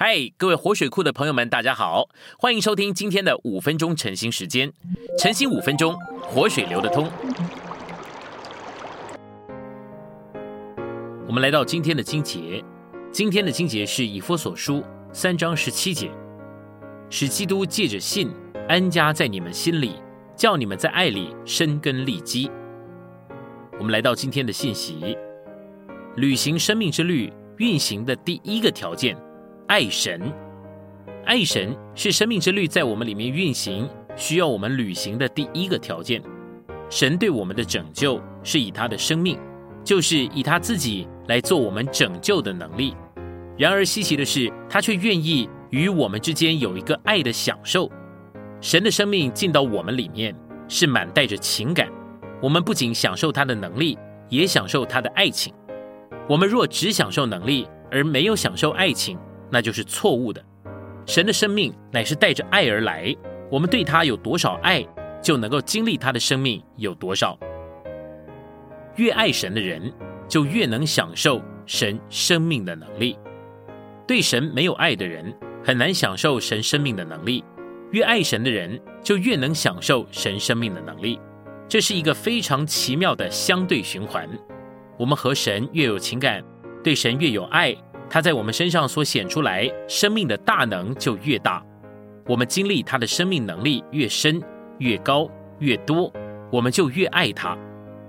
嗨，各位活水库的朋友们，大家好，欢迎收听今天的五分钟晨兴时间。晨兴五分钟，活水流得通。我们来到今天的经节，今天的经节是以弗所书三章十七节，使基督借着信安家在你们心里，叫你们在爱里生根立基。我们来到今天的信息，履行生命之律运行的第一个条件。爱神，爱神是生命之律在我们里面运行需要我们履行的第一个条件。神对我们的拯救是以他的生命，就是以他自己来做我们拯救的能力。然而稀奇的是，他却愿意与我们之间有一个爱的享受。神的生命进到我们里面，是满带着情感。我们不仅享受他的能力，也享受他的爱情。我们若只享受能力而没有享受爱情，那就是错误的。神的生命乃是带着爱而来，我们对他有多少爱，就能够经历他的生命有多少。越爱神的人，就越能享受神生命的能力。对神没有爱的人，很难享受神生命的能力；越爱神的人，就越能享受神生命的能力。这是一个非常奇妙的相对循环。我们和神越有情感，对神越有爱。他在我们身上所显出来生命的大能就越大，我们经历他的生命能力越深、越高、越多，我们就越爱他，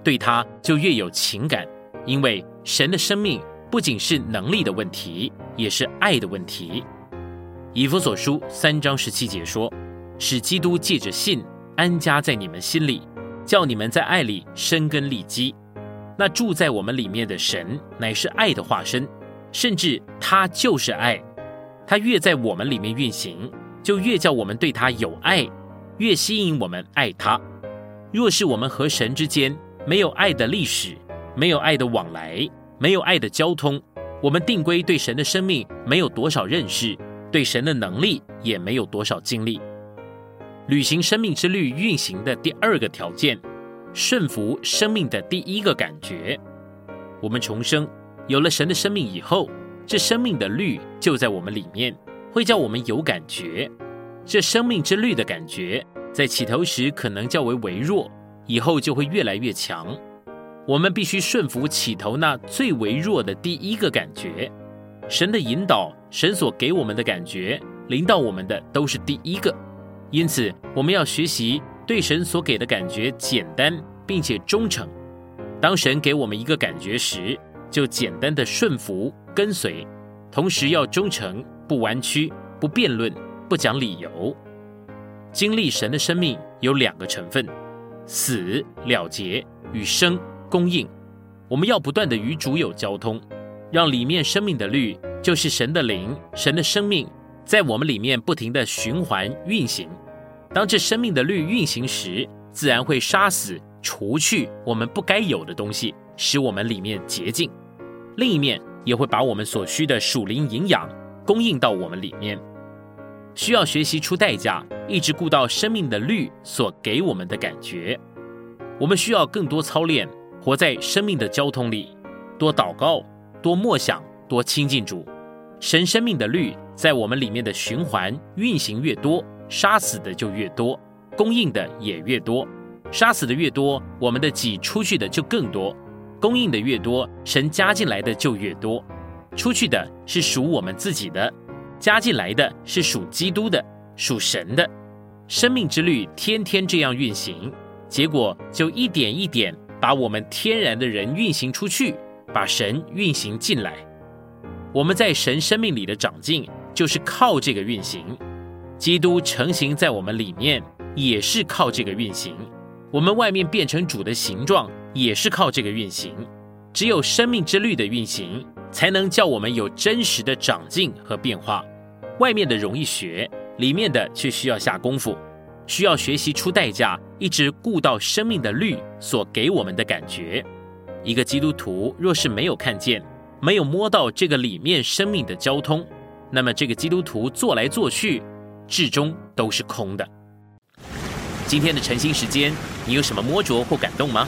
对他就越有情感。因为神的生命不仅是能力的问题，也是爱的问题。以弗所书三章十七节说：“使基督借着信安家在你们心里，叫你们在爱里生根立基。”那住在我们里面的神乃是爱的化身。甚至他就是爱，他越在我们里面运行，就越叫我们对他有爱，越吸引我们爱他。若是我们和神之间没有爱的历史，没有爱的往来，没有爱的交通，我们定规对神的生命没有多少认识，对神的能力也没有多少经历。履行生命之律运行的第二个条件，顺服生命的第一个感觉，我们重生。有了神的生命以后，这生命的律就在我们里面，会叫我们有感觉。这生命之律的感觉，在起头时可能较为微弱，以后就会越来越强。我们必须顺服起头那最微弱的第一个感觉。神的引导，神所给我们的感觉，临到我们的都是第一个。因此，我们要学习对神所给的感觉简单，并且忠诚。当神给我们一个感觉时，就简单的顺服跟随，同时要忠诚，不弯曲，不辩论，不讲理由。经历神的生命有两个成分：死了结与生供应。我们要不断的与主有交通，让里面生命的律，就是神的灵、神的生命，在我们里面不停的循环运行。当这生命的律运行时，自然会杀死、除去我们不该有的东西。使我们里面洁净，另一面也会把我们所需的属灵营养供应到我们里面。需要学习出代价，一直顾到生命的律所给我们的感觉。我们需要更多操练，活在生命的交通里，多祷告，多默想，多亲近主。神生命的律在我们里面的循环运行越多，杀死的就越多，供应的也越多。杀死的越多，我们的己出去的就更多。供应的越多，神加进来的就越多。出去的是属我们自己的，加进来的是属基督的，属神的。生命之律天天这样运行，结果就一点一点把我们天然的人运行出去，把神运行进来。我们在神生命里的长进，就是靠这个运行。基督成型在我们里面，也是靠这个运行。我们外面变成主的形状。也是靠这个运行，只有生命之律的运行，才能叫我们有真实的长进和变化。外面的容易学，里面的却需要下功夫，需要学习出代价，一直顾到生命的律所给我们的感觉。一个基督徒若是没有看见，没有摸到这个里面生命的交通，那么这个基督徒做来做去，至终都是空的。今天的晨兴时间，你有什么摸着或感动吗？